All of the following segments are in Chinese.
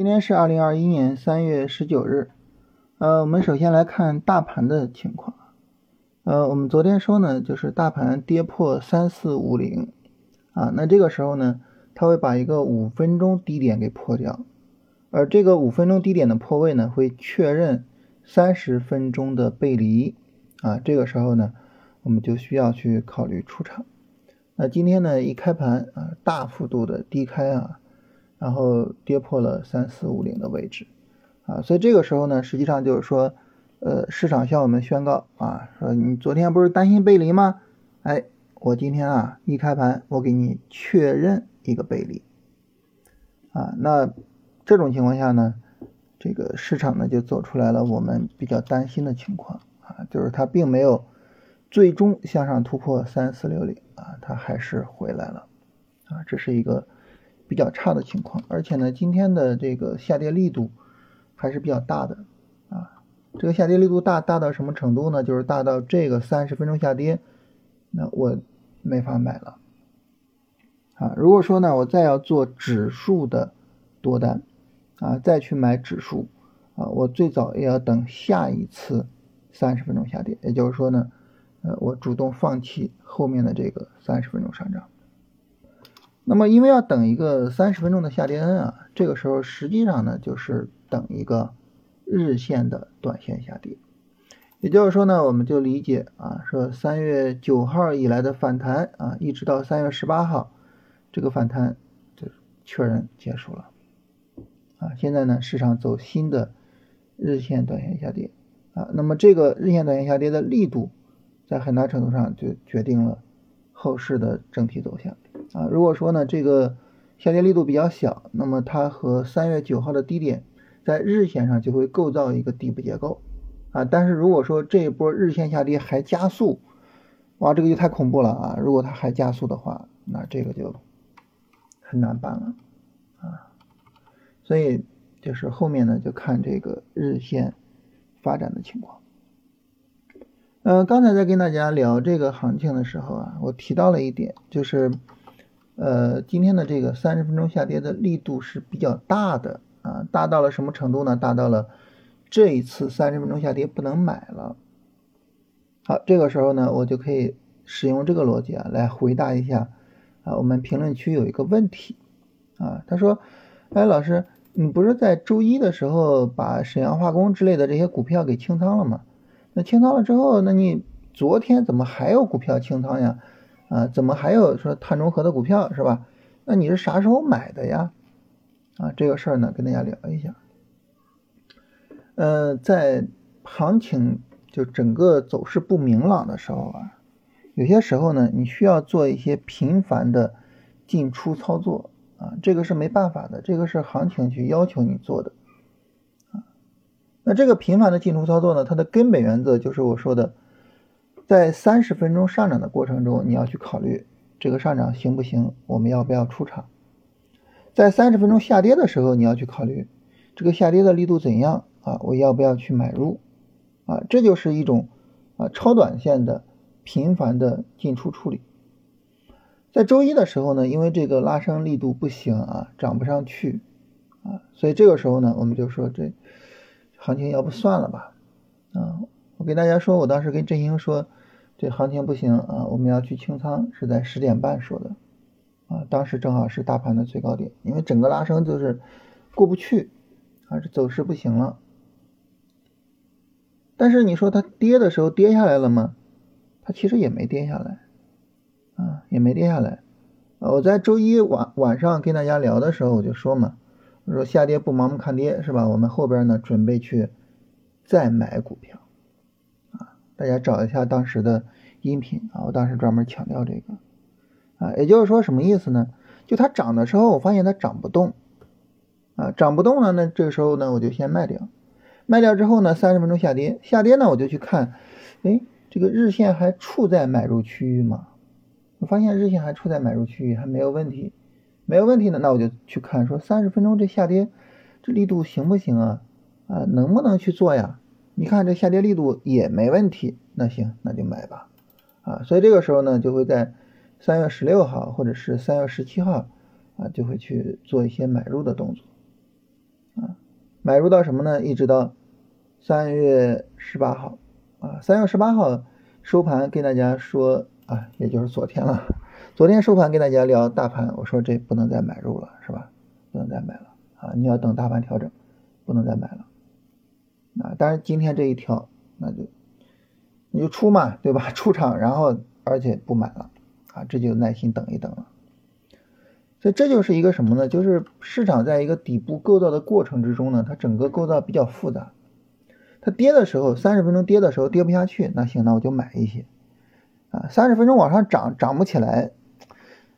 今天是二零二一年三月十九日，呃，我们首先来看大盘的情况。呃，我们昨天说呢，就是大盘跌破三四五零啊，那这个时候呢，它会把一个五分钟低点给破掉，而这个五分钟低点的破位呢，会确认三十分钟的背离啊，这个时候呢，我们就需要去考虑出场。那今天呢，一开盘啊，大幅度的低开啊。然后跌破了三四五零的位置，啊，所以这个时候呢，实际上就是说，呃，市场向我们宣告啊，说你昨天不是担心背离吗？哎，我今天啊一开盘，我给你确认一个背离，啊，那这种情况下呢，这个市场呢就走出来了我们比较担心的情况啊，就是它并没有最终向上突破三四六零啊，它还是回来了，啊，这是一个。比较差的情况，而且呢，今天的这个下跌力度还是比较大的啊。这个下跌力度大大到什么程度呢？就是大到这个三十分钟下跌，那我没法买了啊。如果说呢，我再要做指数的多单啊，再去买指数啊，我最早也要等下一次三十分钟下跌，也就是说呢，呃，我主动放弃后面的这个三十分钟上涨。那么，因为要等一个三十分钟的下跌 N 啊，这个时候实际上呢就是等一个日线的短线下跌。也就是说呢，我们就理解啊，说三月九号以来的反弹啊，一直到三月十八号，这个反弹就确认结束了啊。现在呢，市场走新的日线短线下跌啊，那么这个日线短线下跌的力度，在很大程度上就决定了后市的整体走向。啊，如果说呢，这个下跌力度比较小，那么它和三月九号的低点在日线上就会构造一个底部结构啊。但是如果说这一波日线下跌还加速，哇，这个就太恐怖了啊！如果它还加速的话，那这个就很难办了啊。所以就是后面呢，就看这个日线发展的情况。嗯，刚才在跟大家聊这个行情的时候啊，我提到了一点，就是。呃，今天的这个三十分钟下跌的力度是比较大的啊，大到了什么程度呢？大到了这一次三十分钟下跌不能买了。好，这个时候呢，我就可以使用这个逻辑啊，来回答一下啊，我们评论区有一个问题啊，他说，哎，老师，你不是在周一的时候把沈阳化工之类的这些股票给清仓了吗？那清仓了之后，那你昨天怎么还有股票清仓呀？啊，怎么还有说碳中和的股票是吧？那你是啥时候买的呀？啊，这个事儿呢，跟大家聊一下。呃，在行情就整个走势不明朗的时候啊，有些时候呢，你需要做一些频繁的进出操作啊，这个是没办法的，这个是行情去要求你做的啊。那这个频繁的进出操作呢，它的根本原则就是我说的。在三十分钟上涨的过程中，你要去考虑这个上涨行不行，我们要不要出场？在三十分钟下跌的时候，你要去考虑这个下跌的力度怎样啊？我要不要去买入？啊，这就是一种啊超短线的频繁的进出处理。在周一的时候呢，因为这个拉升力度不行啊，涨不上去啊，所以这个时候呢，我们就说这行情要不算了吧？啊，我给大家说，我当时跟振兴说。这行情不行啊，我们要去清仓，是在十点半说的，啊，当时正好是大盘的最高点，因为整个拉升就是过不去，啊，这走势不行了。但是你说它跌的时候跌下来了吗？它其实也没跌下来，啊，也没跌下来。我在周一晚晚上跟大家聊的时候我就说嘛，我说下跌不盲目看跌是吧？我们后边呢准备去再买股票。大家找一下当时的音频啊，我当时专门强调这个啊，也就是说什么意思呢？就它涨的时候，我发现它涨不动啊，涨不动了呢，这个时候呢，我就先卖掉，卖掉之后呢，三十分钟下跌，下跌呢，我就去看，哎，这个日线还处在买入区域吗？我发现日线还处在买入区域，还没有问题，没有问题呢，那我就去看，说三十分钟这下跌，这力度行不行啊？啊，能不能去做呀？你看这下跌力度也没问题，那行那就买吧，啊，所以这个时候呢，就会在三月十六号或者是三月十七号啊，就会去做一些买入的动作，啊，买入到什么呢？一直到三月十八号啊，三月十八号收盘跟大家说啊，也就是昨天了。昨天收盘跟大家聊大盘，我说这不能再买入了，是吧？不能再买了啊！你要等大盘调整，不能再买了啊！当然今天这一调，那就你就出嘛，对吧？出场，然后而且不买了啊，这就耐心等一等了。所以这就是一个什么呢？就是市场在一个底部构造的过程之中呢，它整个构造比较复杂。它跌的时候，三十分钟跌的时候跌不下去，那行，那我就买一些啊。三十分钟往上涨，涨不起来，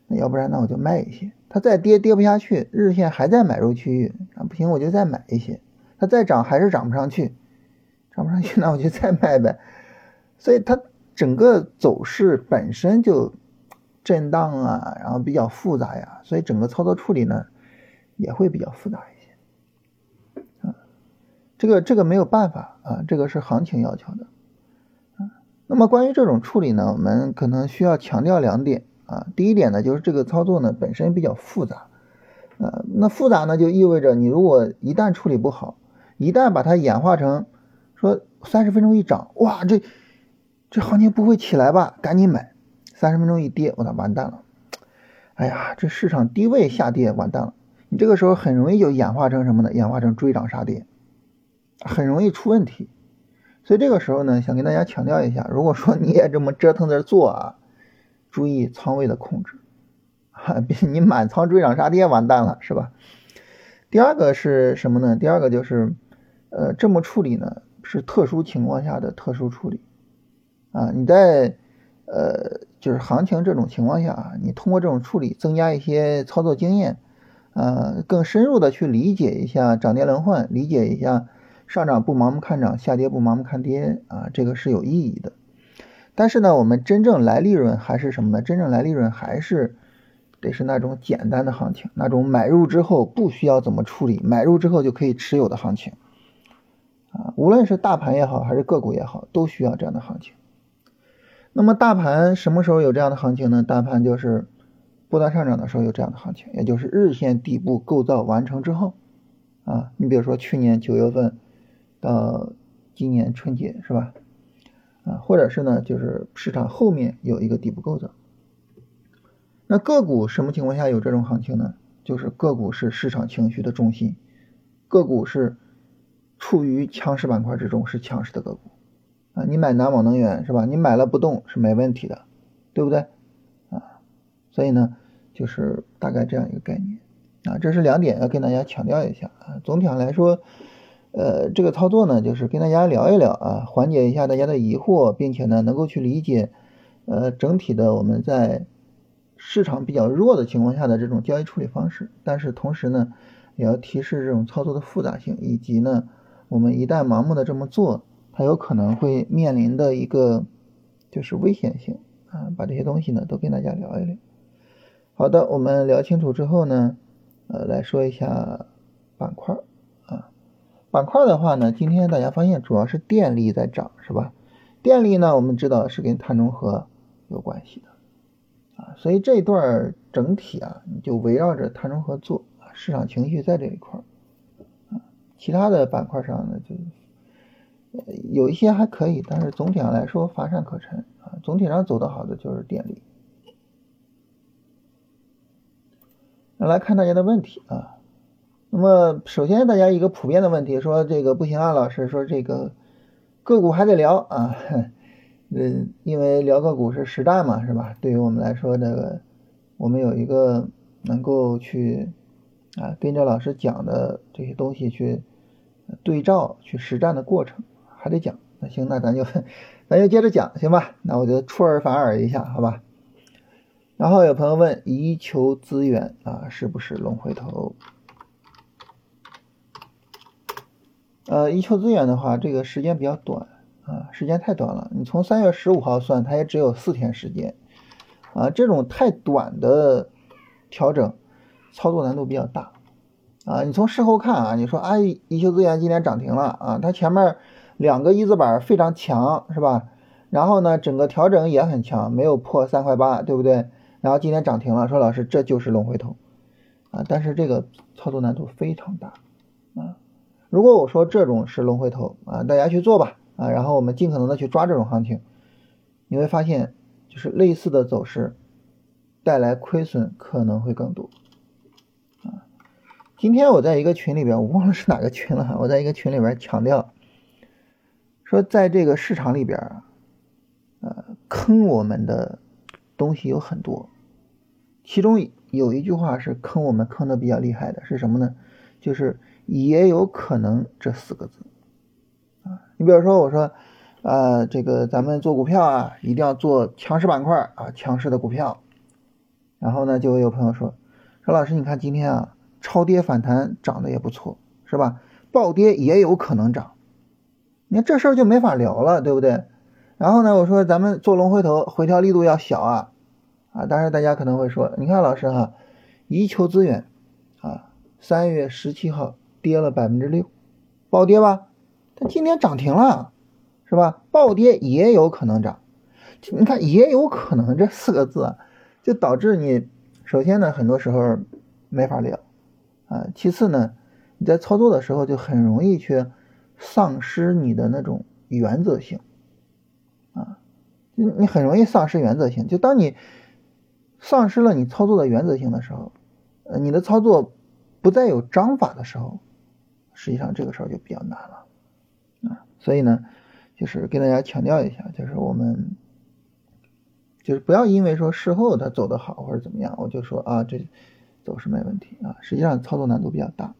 那要不然那我就卖一些。它再跌跌不下去，日线还在买入区域啊，不行我就再买一些。它再涨还是涨不上去，涨不上去那我就再卖呗。所以它整个走势本身就。震荡啊，然后比较复杂呀，所以整个操作处理呢也会比较复杂一些啊。这个这个没有办法啊，这个是行情要求的啊。那么关于这种处理呢，我们可能需要强调两点啊。第一点呢，就是这个操作呢本身比较复杂啊。那复杂呢，就意味着你如果一旦处理不好，一旦把它演化成说三十分钟一涨，哇，这这行情不会起来吧？赶紧买。三十分钟一跌，我操，完蛋了！哎呀，这市场低位下跌，完蛋了！你这个时候很容易就演化成什么呢？演化成追涨杀跌，很容易出问题。所以这个时候呢，想跟大家强调一下，如果说你也这么折腾着做啊，注意仓位的控制，哈，别你满仓追涨杀跌，完蛋了，是吧？第二个是什么呢？第二个就是，呃，这么处理呢，是特殊情况下的特殊处理啊，你在。呃，就是行情这种情况下啊，你通过这种处理增加一些操作经验，呃，更深入的去理解一下涨跌轮换，理解一下上涨不盲目看涨，下跌不盲目看跌啊，这个是有意义的。但是呢，我们真正来利润还是什么呢？真正来利润还是得是那种简单的行情，那种买入之后不需要怎么处理，买入之后就可以持有的行情啊，无论是大盘也好，还是个股也好，都需要这样的行情。那么大盘什么时候有这样的行情呢？大盘就是不断上涨的时候有这样的行情，也就是日线底部构造完成之后，啊，你比如说去年九月份到今年春节是吧？啊，或者是呢，就是市场后面有一个底部构造。那个股什么情况下有这种行情呢？就是个股是市场情绪的中心，个股是处于强势板块之中，是强势的个股。啊，你买南网能源是吧？你买了不动是没问题的，对不对？啊，所以呢，就是大概这样一个概念啊，这是两点要跟大家强调一下啊。总体上来说，呃，这个操作呢，就是跟大家聊一聊啊，缓解一下大家的疑惑，并且呢，能够去理解呃整体的我们在市场比较弱的情况下的这种交易处理方式，但是同时呢，也要提示这种操作的复杂性，以及呢，我们一旦盲目的这么做。它有可能会面临的一个就是危险性啊，把这些东西呢都跟大家聊一聊。好的，我们聊清楚之后呢，呃，来说一下板块啊。板块的话呢，今天大家发现主要是电力在涨，是吧？电力呢，我们知道是跟碳中和有关系的啊，所以这一段整体啊，你就围绕着碳中和做，市场情绪在这一块啊，其他的板块上呢就。有一些还可以，但是总体上来说乏善可陈啊。总体上走得好的就是电力。那来看大家的问题啊。那么首先大家一个普遍的问题说这个不行啊，老师说这个个股还得聊啊。嗯，因为聊个股是实战嘛，是吧？对于我们来说，这个我们有一个能够去啊跟着老师讲的这些东西去对照、去实战的过程。还得讲，那行，那咱就 咱就接着讲，行吧？那我就出尔反尔一下，好吧？然后有朋友问，宜求资源啊，是不是龙回头？呃，宜求资源的话，这个时间比较短啊，时间太短了。你从三月十五号算，它也只有四天时间啊，这种太短的调整，操作难度比较大啊。你从事后看啊，你说啊，宜求资源今天涨停了啊，它前面。两个一字板非常强，是吧？然后呢，整个调整也很强，没有破三块八，对不对？然后今天涨停了，说老师这就是龙回头啊！但是这个操作难度非常大啊，如果我说这种是龙回头啊，大家去做吧啊，然后我们尽可能的去抓这种行情，你会发现就是类似的走势带来亏损可能会更多。今天我在一个群里边，我忘了是哪个群了，我在一个群里边强调说，在这个市场里边，呃，坑我们的东西有很多，其中有一句话是坑我们坑的比较厉害的，是什么呢？就是也有可能这四个字啊，你比如说我说，呃，这个咱们做股票啊，一定要做强势板块啊，强势的股票。然后呢，就有朋友说，说老师，你看今天啊，超跌反弹涨得也不错，是吧？暴跌也有可能涨，你看这事儿就没法聊了，对不对？然后呢，我说咱们做龙回头，回调力度要小啊，啊，当然大家可能会说，你看老师哈，一求资源啊。三月十七号跌了百分之六，暴跌吧？它今天涨停了，是吧？暴跌也有可能涨，你看也有可能这四个字，就导致你首先呢，很多时候没法聊啊。其次呢，你在操作的时候就很容易去丧失你的那种原则性啊，你你很容易丧失原则性。就当你丧失了你操作的原则性的时候，呃，你的操作。不再有章法的时候，实际上这个时候就比较难了啊。所以呢，就是跟大家强调一下，就是我们就是不要因为说事后它走得好或者怎么样，我就说啊这走势没问题啊。实际上操作难度比较大。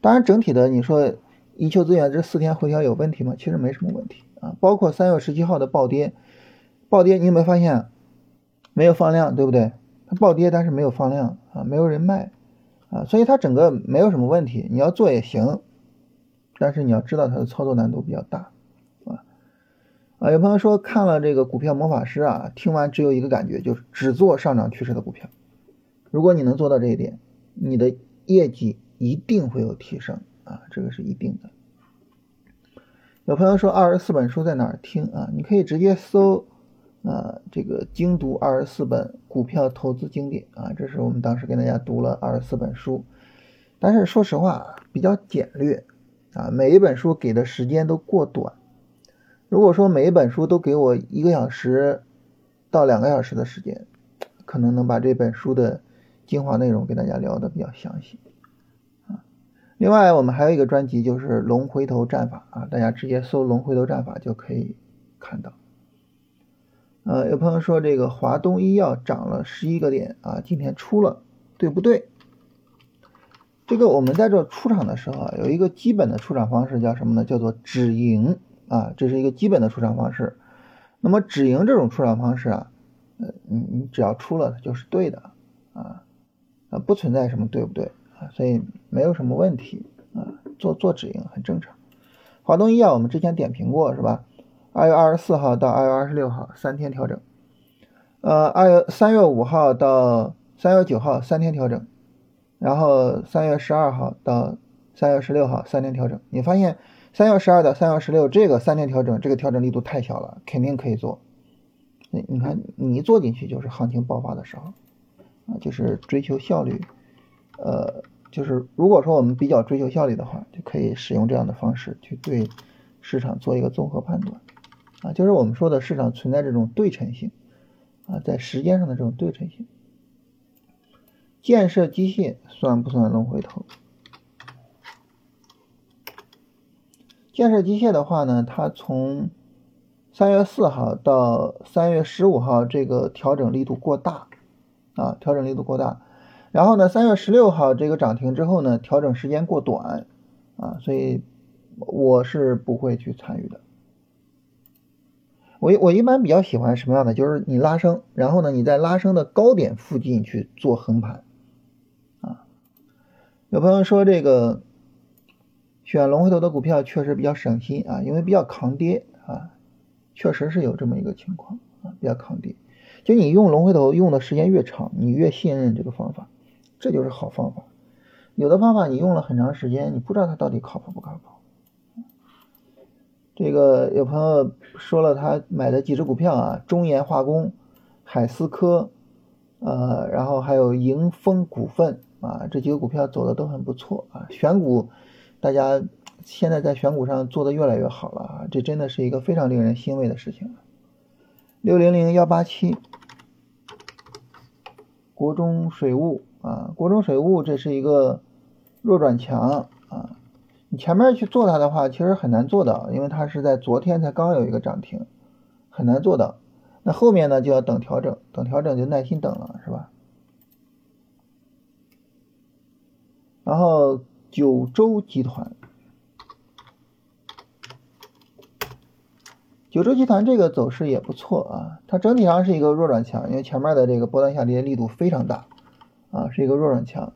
当然，整体的你说一球资源这四天回调有问题吗？其实没什么问题啊。包括三月十七号的暴跌，暴跌你有没有发现没有放量，对不对？它暴跌但是没有放量啊，没有人卖。啊，所以它整个没有什么问题，你要做也行，但是你要知道它的操作难度比较大，啊啊，有朋友说看了这个股票魔法师啊，听完只有一个感觉，就是只做上涨趋势的股票。如果你能做到这一点，你的业绩一定会有提升啊，这个是一定的。有朋友说二十四本书在哪儿听啊？你可以直接搜。啊，这个精读二十四本股票投资经典啊，这是我们当时给大家读了二十四本书，但是说实话比较简略啊，每一本书给的时间都过短。如果说每一本书都给我一个小时到两个小时的时间，可能能把这本书的精华内容跟大家聊的比较详细啊。另外，我们还有一个专辑就是龙回头战法啊，大家直接搜龙回头战法就可以看到。呃，有朋友说这个华东医药涨了十一个点啊，今天出了，对不对？这个我们在这出场的时候啊，有一个基本的出场方式叫什么呢？叫做止盈啊，这是一个基本的出场方式。那么止盈这种出场方式啊，呃，你你只要出了，就是对的啊不存在什么对不对啊，所以没有什么问题啊，做做止盈很正常。华东医药我们之前点评过是吧？二月二十四号到二月二十六号三天调整，呃，二月三月五号到三月九号三天调整，然后三月十二号到三月十六号三天调整。你发现三月十二到三月十六这个三天调整，这个调整力度太小了，肯定可以做。你你看你一做进去就是行情爆发的时候啊，就是追求效率，呃，就是如果说我们比较追求效率的话，就可以使用这样的方式去对市场做一个综合判断。啊，就是我们说的市场存在这种对称性啊，在时间上的这种对称性。建设机械算不算龙回头？建设机械的话呢，它从三月四号到三月十五号这个调整力度过大啊，调整力度过大。然后呢，三月十六号这个涨停之后呢，调整时间过短啊，所以我是不会去参与的。我我一般比较喜欢什么样的？就是你拉升，然后呢，你在拉升的高点附近去做横盘，啊，有朋友说这个选龙回头的股票确实比较省心啊，因为比较抗跌啊，确实是有这么一个情况啊，比较抗跌。就你用龙回头用的时间越长，你越信任这个方法，这就是好方法。有的方法你用了很长时间，你不知道它到底靠谱不靠谱。这个有朋友说了，他买的几只股票啊，中研化工、海思科，呃，然后还有迎丰股份啊，这几个股票走的都很不错啊。选股，大家现在在选股上做的越来越好了啊，这真的是一个非常令人欣慰的事情。六零零幺八七，国中水务啊，国中水务这是一个弱转强啊，你前面去做它的话，其实很难做到，因为它是在昨天才刚有一个涨停，很难做到。那后面呢就要等调整，等调整就耐心等了，是吧？然后九州集团，九州集团这个走势也不错啊，它整体上是一个弱转强，因为前面的这个波段下跌力度非常大啊，是一个弱转强。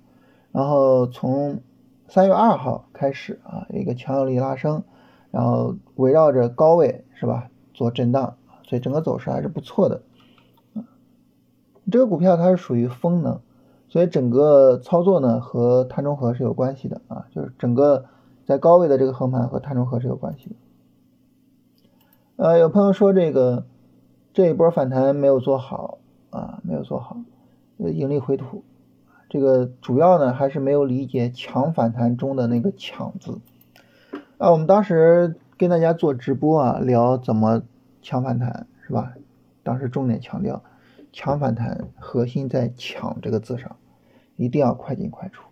然后从三月二号开始啊，一个强有力拉升，然后围绕着高位是吧做震荡，所以整个走势还是不错的。这个股票它是属于风能。所以整个操作呢和碳中和是有关系的啊，就是整个在高位的这个横盘和碳中和是有关系的。呃，有朋友说这个这一波反弹没有做好啊，没有做好，呃盈利回吐。这个主要呢还是没有理解强反弹中的那个强字啊。我们当时跟大家做直播啊，聊怎么强反弹是吧？当时重点强调。强反弹核心在“抢”这个字上，一定要快进快出。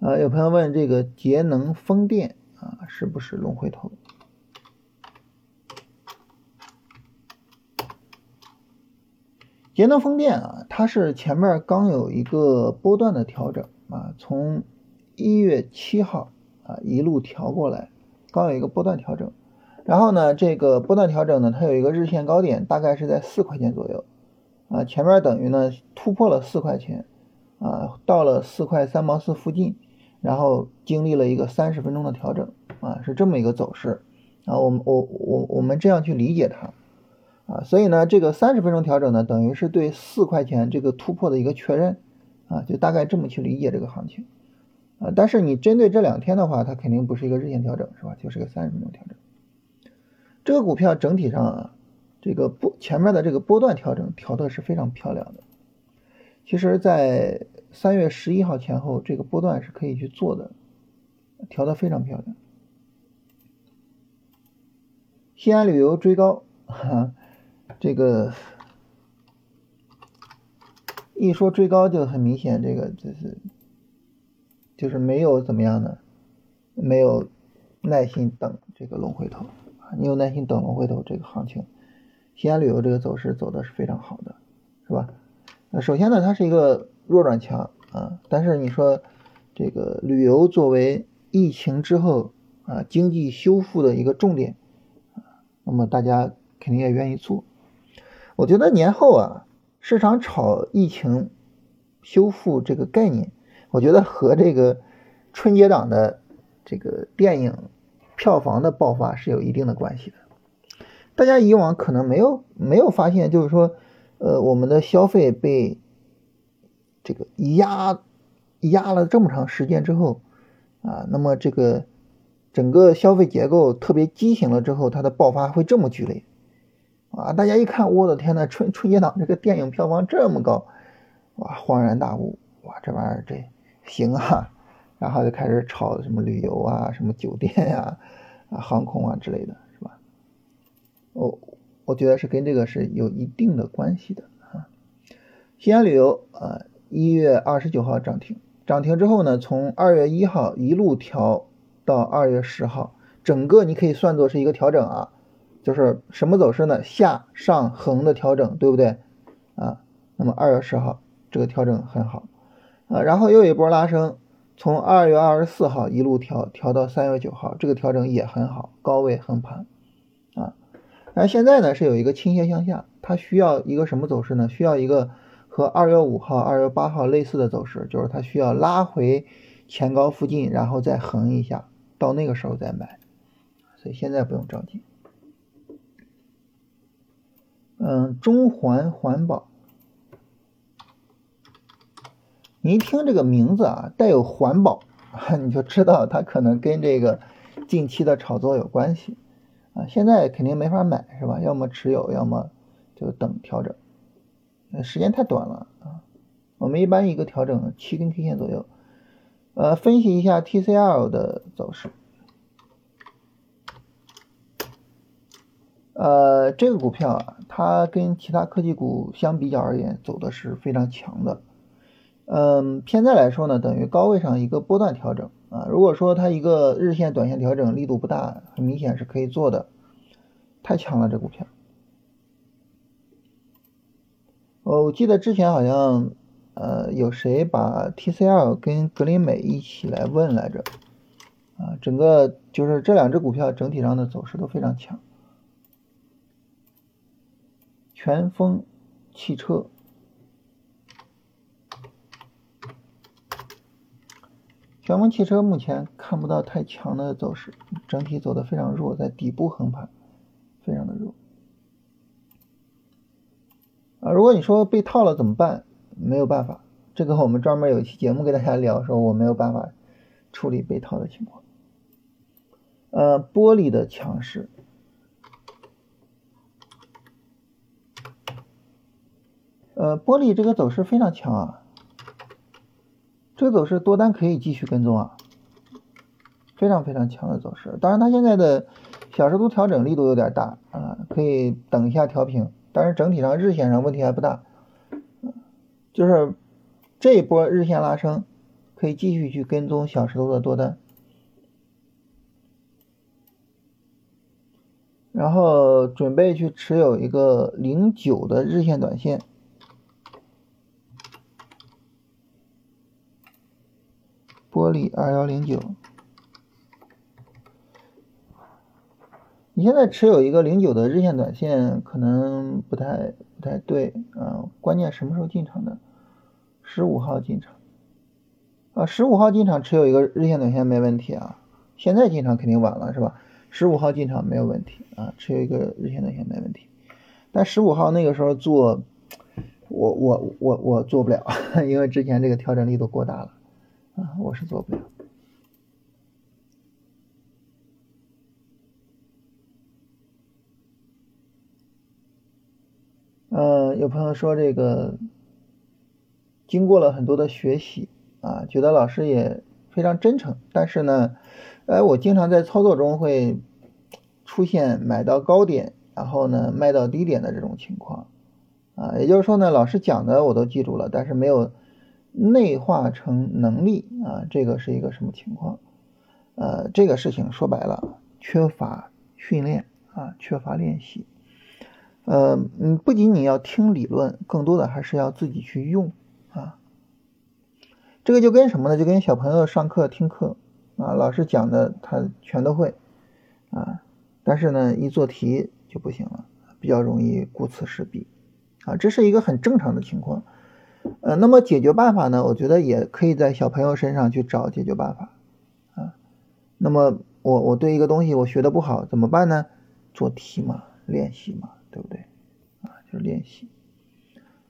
啊，有朋友问这个节能风电啊，是不是龙回头？节能风电啊，它是前面刚有一个波段的调整啊，从一月七号啊一路调过来，刚有一个波段调整。然后呢，这个波段调整呢，它有一个日线高点，大概是在四块钱左右，啊，前面等于呢突破了四块钱，啊，到了四块三毛四附近，然后经历了一个三十分钟的调整，啊，是这么一个走势，啊，我们我我我们这样去理解它，啊，所以呢，这个三十分钟调整呢，等于是对四块钱这个突破的一个确认，啊，就大概这么去理解这个行情，啊，但是你针对这两天的话，它肯定不是一个日线调整，是吧？就是个三十分钟调整。这个股票整体上啊，这个波前面的这个波段调整调的是非常漂亮的。其实，在三月十一号前后，这个波段是可以去做的，调的非常漂亮。西安旅游追高，哈，这个一说追高就很明显，这个就是就是没有怎么样的，没有耐心等这个龙回头啊。你有耐心等龙回头，这个行情，西安旅游这个走势走的是非常好的，是吧？那首先呢，它是一个弱转强啊，但是你说这个旅游作为疫情之后啊经济修复的一个重点，那么大家肯定也愿意做。我觉得年后啊，市场炒疫情修复这个概念，我觉得和这个春节档的这个电影。票房的爆发是有一定的关系的。大家以往可能没有没有发现，就是说，呃，我们的消费被这个压压了这么长时间之后，啊，那么这个整个消费结构特别畸形了之后，它的爆发会这么剧烈啊！大家一看，我的天呐，春春节档这个电影票房这么高，哇，恍然大悟，哇，这玩意儿这行啊！然后就开始炒什么旅游啊，什么酒店呀，啊航空啊之类的，是吧？我我觉得是跟这个是有一定的关系的啊。西安旅游啊，一月二十九号涨停，涨停之后呢，从二月一号一路调到二月十号，整个你可以算作是一个调整啊，就是什么走势呢？下上横的调整，对不对？啊，那么二月十号这个调整很好啊，然后又一波拉升。从二月二十四号一路调调到三月九号，这个调整也很好，高位横盘啊。那现在呢是有一个倾斜向下，它需要一个什么走势呢？需要一个和二月五号、二月八号类似的走势，就是它需要拉回前高附近，然后再横一下，到那个时候再买。所以现在不用着急。嗯，中环环保。你一听这个名字啊，带有环保，你就知道它可能跟这个近期的炒作有关系啊。现在肯定没法买是吧？要么持有，要么就等调整。时间太短了啊。我们一般一个调整七根 K 线左右，呃，分析一下 TCL 的走势。呃，这个股票啊，它跟其他科技股相比较而言，走的是非常强的。嗯，现在来说呢，等于高位上一个波段调整啊。如果说它一个日线、短线调整力度不大，很明显是可以做的。太强了，这股票。我记得之前好像，呃，有谁把 TCL 跟格林美一起来问来着？啊，整个就是这两只股票整体上的走势都非常强。全峰汽车，全峰汽车目前看不到太强的走势，整体走的非常弱，在底部横盘，非常的弱。啊，如果你说被套了怎么办？没有办法，这个我们专门有一期节目给大家聊，说我没有办法处理被套的情况。呃，玻璃的强势，呃，玻璃这个走势非常强啊，这个走势多单可以继续跟踪啊，非常非常强的走势。当然，它现在的小时图调整力度有点大啊，可以等一下调平。但是整体上日线上问题还不大，就是这一波日线拉升，可以继续去跟踪小石头的多单，然后准备去持有一个零九的日线短线，玻璃二幺零九。你现在持有一个零九的日线短线，可能不太不太对啊。关键什么时候进场的？十五号进场啊，十五号进场持有一个日线短线没问题啊。现在进场肯定晚了是吧？十五号进场没有问题啊，持有一个日线短线没问题。但十五号那个时候做，我我我我做不了，因为之前这个调整力度过大了啊，我是做不了。嗯，有朋友说这个经过了很多的学习啊，觉得老师也非常真诚，但是呢，哎，我经常在操作中会出现买到高点，然后呢卖到低点的这种情况啊，也就是说呢，老师讲的我都记住了，但是没有内化成能力啊，这个是一个什么情况？呃，这个事情说白了，缺乏训练啊，缺乏练习。呃，嗯，不仅你要听理论，更多的还是要自己去用啊。这个就跟什么呢？就跟小朋友上课听课啊，老师讲的他全都会啊，但是呢，一做题就不行了，比较容易顾此失彼啊，这是一个很正常的情况。呃，那么解决办法呢？我觉得也可以在小朋友身上去找解决办法啊。那么我我对一个东西我学的不好怎么办呢？做题嘛，练习嘛。对不对？啊，就是练习。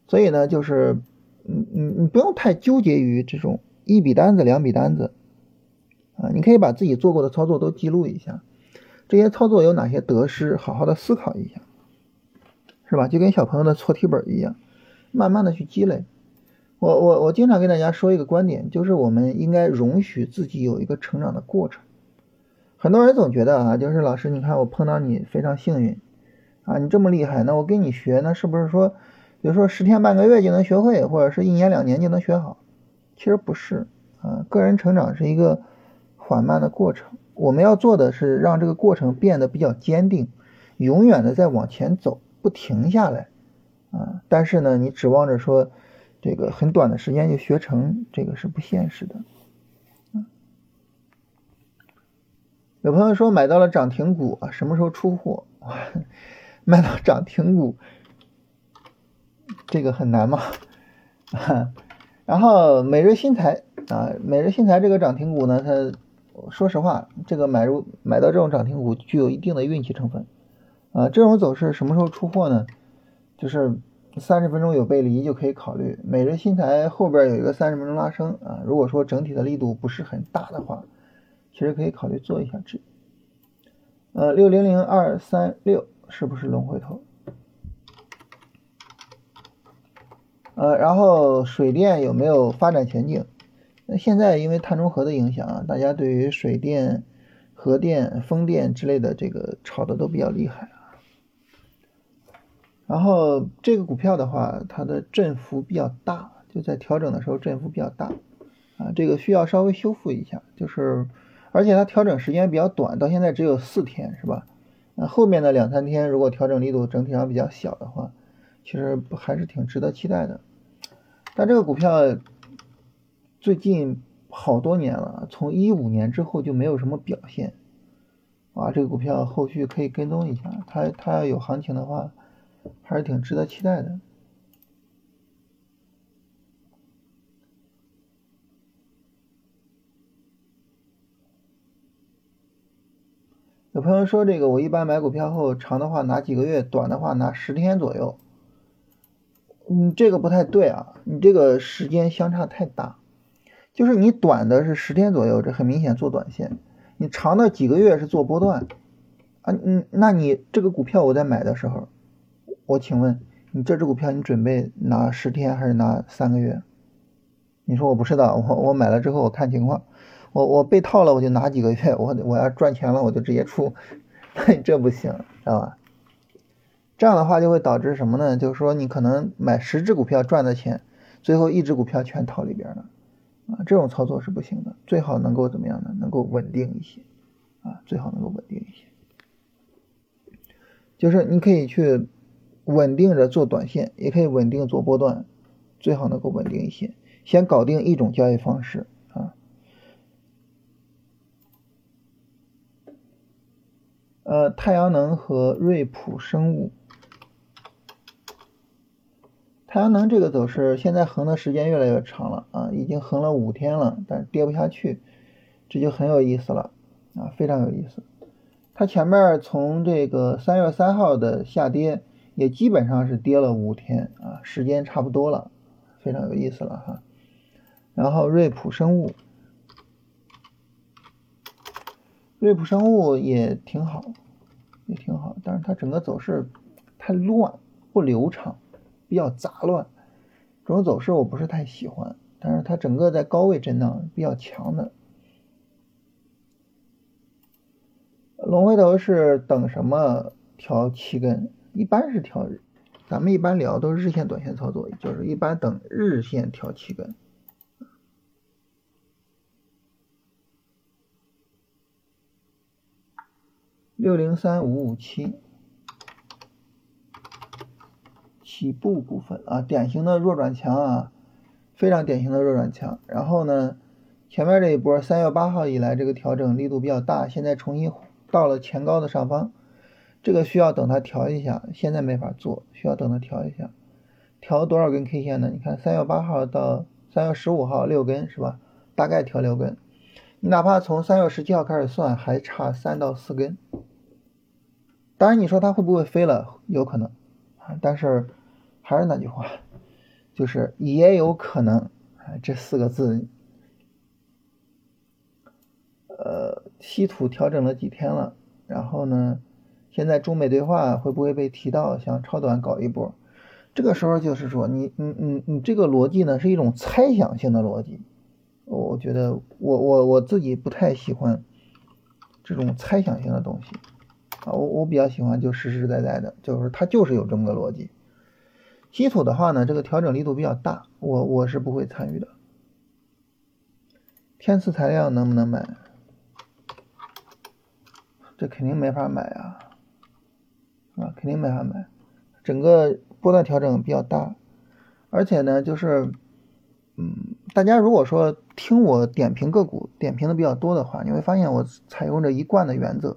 所以呢，就是，你你你不用太纠结于这种一笔单子、两笔单子，啊，你可以把自己做过的操作都记录一下，这些操作有哪些得失，好好的思考一下，是吧？就跟小朋友的错题本一样，慢慢的去积累。我我我经常跟大家说一个观点，就是我们应该容许自己有一个成长的过程。很多人总觉得啊，就是老师，你看我碰到你非常幸运。啊，你这么厉害，那我跟你学，那是不是说，比如说十天半个月就能学会，或者是一年两年就能学好？其实不是啊，个人成长是一个缓慢的过程，我们要做的是让这个过程变得比较坚定，永远的在往前走，不停下来啊。但是呢，你指望着说这个很短的时间就学成，这个是不现实的。有朋友说买到了涨停股啊，什么时候出货？卖到涨停股，这个很难嘛？然后美瑞新材啊，美瑞新材这个涨停股呢，它说实话，这个买入买到这种涨停股具有一定的运气成分啊。这种走势什么时候出货呢？就是三十分钟有背离就可以考虑。美瑞新材后边有一个三十分钟拉升啊，如果说整体的力度不是很大的话，其实可以考虑做一下这。呃，六零零二三六。是不是龙回头？呃，然后水电有没有发展前景？那现在因为碳中和的影响啊，大家对于水电、核电、风电之类的这个炒的都比较厉害啊。然后这个股票的话，它的振幅比较大，就在调整的时候振幅比较大啊，这个需要稍微修复一下。就是而且它调整时间比较短，到现在只有四天，是吧？那后面的两三天如果调整力度整体上比较小的话，其实还是挺值得期待的。但这个股票。最近好多年了，从一五年之后就没有什么表现，啊，这个股票后续可以跟踪一下，它它要有行情的话，还是挺值得期待的。有朋友说这个，我一般买股票后，长的话拿几个月，短的话拿十天左右。嗯，这个不太对啊，你这个时间相差太大。就是你短的是十天左右，这很明显做短线；你长的几个月是做波段啊。嗯，那你这个股票我在买的时候，我请问你这只股票你准备拿十天还是拿三个月？你说我不知道，我我买了之后我看情况，我我被套了我就拿几个月，我我要赚钱了我就直接出，那 这不行，知道吧？这样的话就会导致什么呢？就是说你可能买十只股票赚的钱，最后一只股票全套里边了。啊，这种操作是不行的，最好能够怎么样呢？能够稳定一些，啊，最好能够稳定一些。就是你可以去稳定着做短线，也可以稳定做波段，最好能够稳定一些。先搞定一种交易方式啊。呃，太阳能和瑞普生物。太阳能这个走势现在横的时间越来越长了啊，已经横了五天了，但是跌不下去，这就很有意思了啊，非常有意思。它前面从这个三月三号的下跌，也基本上是跌了五天啊，时间差不多了，非常有意思了哈。然后瑞普生物，瑞普生物也挺好，也挺好，但是它整个走势太乱，不流畅。比较杂乱，这种走势我不是太喜欢，但是它整个在高位震荡比较强的。龙回头是等什么调七根？一般是调，咱们一般聊都是日线、短线操作，就是一般等日线调七根。六零三五五七。起步股份啊，典型的弱转强啊，非常典型的弱转强。然后呢，前面这一波三月八号以来这个调整力度比较大，现在重新到了前高的上方，这个需要等它调一下，现在没法做，需要等它调一下。调多少根 K 线呢？你看三月八号到三月十五号六根是吧？大概调六根，你哪怕从三月十七号开始算，还差三到四根。当然你说它会不会飞了？有可能啊，但是。还是那句话，就是也有可能，这四个字，呃，稀土调整了几天了，然后呢，现在中美对话会不会被提到？想超短搞一波，这个时候就是说，你你你你这个逻辑呢是一种猜想性的逻辑，我觉得我我我自己不太喜欢这种猜想性的东西啊，我我比较喜欢就实实在在的，就是它就是有这么个逻辑。稀土的话呢，这个调整力度比较大，我我是不会参与的。天赐材料能不能买？这肯定没法买啊，啊，肯定没法买。整个波段调整比较大，而且呢，就是，嗯，大家如果说听我点评个股点评的比较多的话，你会发现我采用着一贯的原则。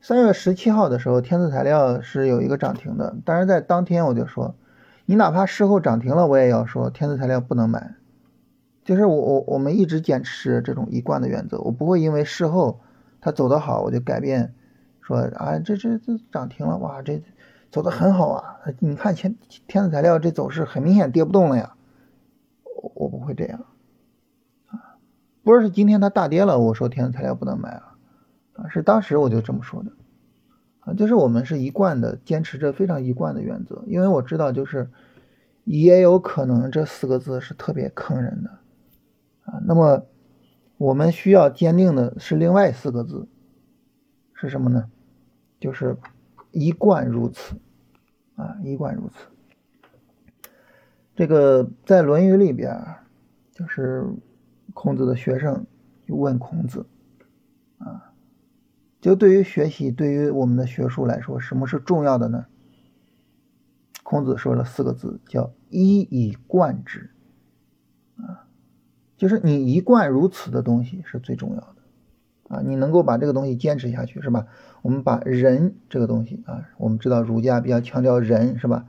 三月十七号的时候，天赐材料是有一个涨停的，但是在当天我就说，你哪怕事后涨停了，我也要说天赐材料不能买。就是我我我们一直坚持这种一贯的原则，我不会因为事后它走得好，我就改变，说啊这这这涨停了，哇这走得很好啊，你看天天赐材料这走势很明显跌不动了呀，我我不会这样，啊，不是今天它大跌了，我说天赐材料不能买啊。是当时我就这么说的，啊，就是我们是一贯的坚持着非常一贯的原则，因为我知道就是也有可能这四个字是特别坑人的，啊。那么我们需要坚定的是另外四个字，是什么呢？就是一贯如此啊，一贯如此。这个在《论语》里边，就是孔子的学生就问孔子，就对于学习，对于我们的学术来说，什么是重要的呢？孔子说了四个字，叫一以贯之啊，就是你一贯如此的东西是最重要的啊，你能够把这个东西坚持下去，是吧？我们把仁这个东西啊，我们知道儒家比较强调仁，是吧？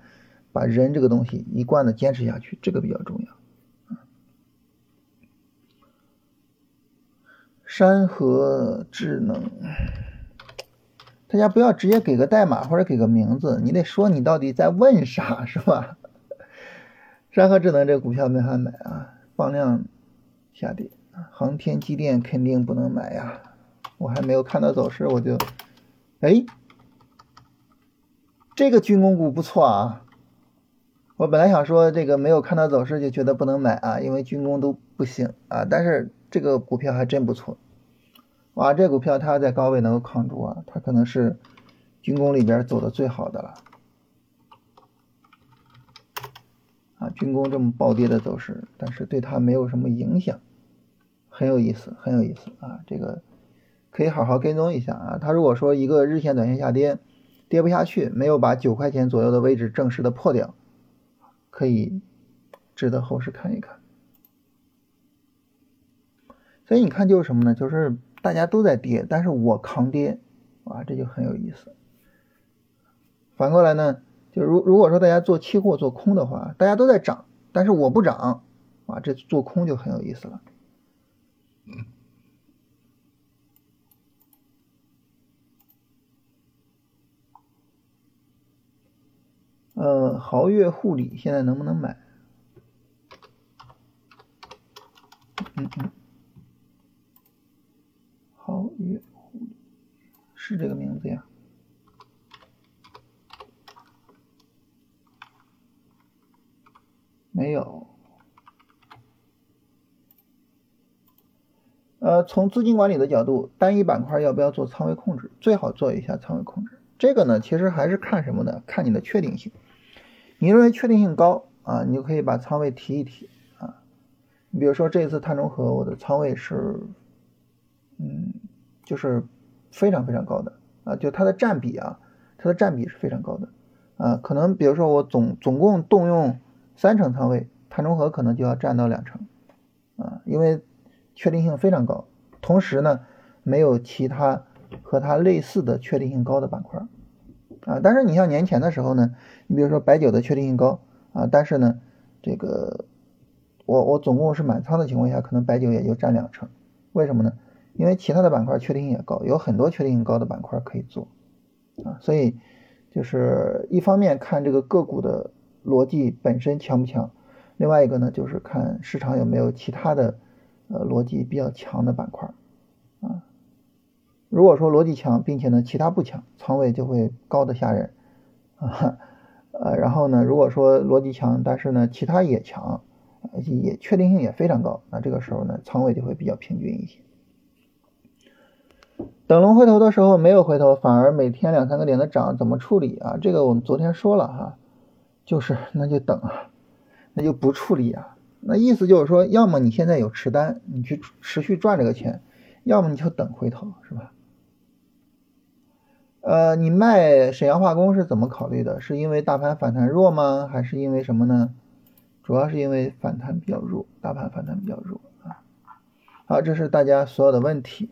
把仁这个东西一贯的坚持下去，这个比较重要。山河智能，大家不要直接给个代码或者给个名字，你得说你到底在问啥，是吧？山河智能这个股票没法买啊，放量下跌，航天机电肯定不能买呀。我还没有看到走势，我就，哎，这个军工股不错啊。我本来想说这个没有看到走势就觉得不能买啊，因为军工都不行啊。但是这个股票还真不错，哇，这股票它在高位能够扛住啊，它可能是军工里边走的最好的了。啊，军工这么暴跌的走势，但是对它没有什么影响，很有意思，很有意思啊。这个可以好好跟踪一下啊。它如果说一个日线、短线下跌，跌不下去，没有把九块钱左右的位置正式的破掉。可以值得后市看一看，所以你看就是什么呢？就是大家都在跌，但是我扛跌，啊，这就很有意思。反过来呢，就如如果说大家做期货做空的话，大家都在涨，但是我不涨，啊，这做空就很有意思了。呃，豪越护理现在能不能买？嗯嗯，豪越护理是这个名字呀？没有。呃，从资金管理的角度，单一板块要不要做仓位控制？最好做一下仓位控制。这个呢，其实还是看什么呢？看你的确定性。你认为确定性高啊，你就可以把仓位提一提啊。你比如说这一次碳中和，我的仓位是，嗯，就是非常非常高的啊，就它的占比啊，它的占比是非常高的啊。可能比如说我总总共动用三成仓位，碳中和可能就要占到两成啊，因为确定性非常高，同时呢，没有其他和它类似的确定性高的板块。啊，但是你像年前的时候呢，你比如说白酒的确定性高啊，但是呢，这个我我总共是满仓的情况下，可能白酒也就占两成，为什么呢？因为其他的板块确定性也高，有很多确定性高的板块可以做啊，所以就是一方面看这个个股的逻辑本身强不强，另外一个呢就是看市场有没有其他的呃逻辑比较强的板块啊。如果说逻辑强，并且呢其他不强，仓位就会高的吓人啊，呃，然后呢，如果说逻辑强，但是呢其他也强，也确定性也非常高，那这个时候呢仓位就会比较平均一些。等龙回头的时候没有回头，反而每天两三个点的涨，怎么处理啊？这个我们昨天说了哈，就是那就等啊，那就不处理啊。那意思就是说，要么你现在有持单，你去持续赚这个钱，要么你就等回头，是吧？呃，你卖沈阳化工是怎么考虑的？是因为大盘反弹弱吗？还是因为什么呢？主要是因为反弹比较弱，大盘反弹比较弱啊。好，这是大家所有的问题。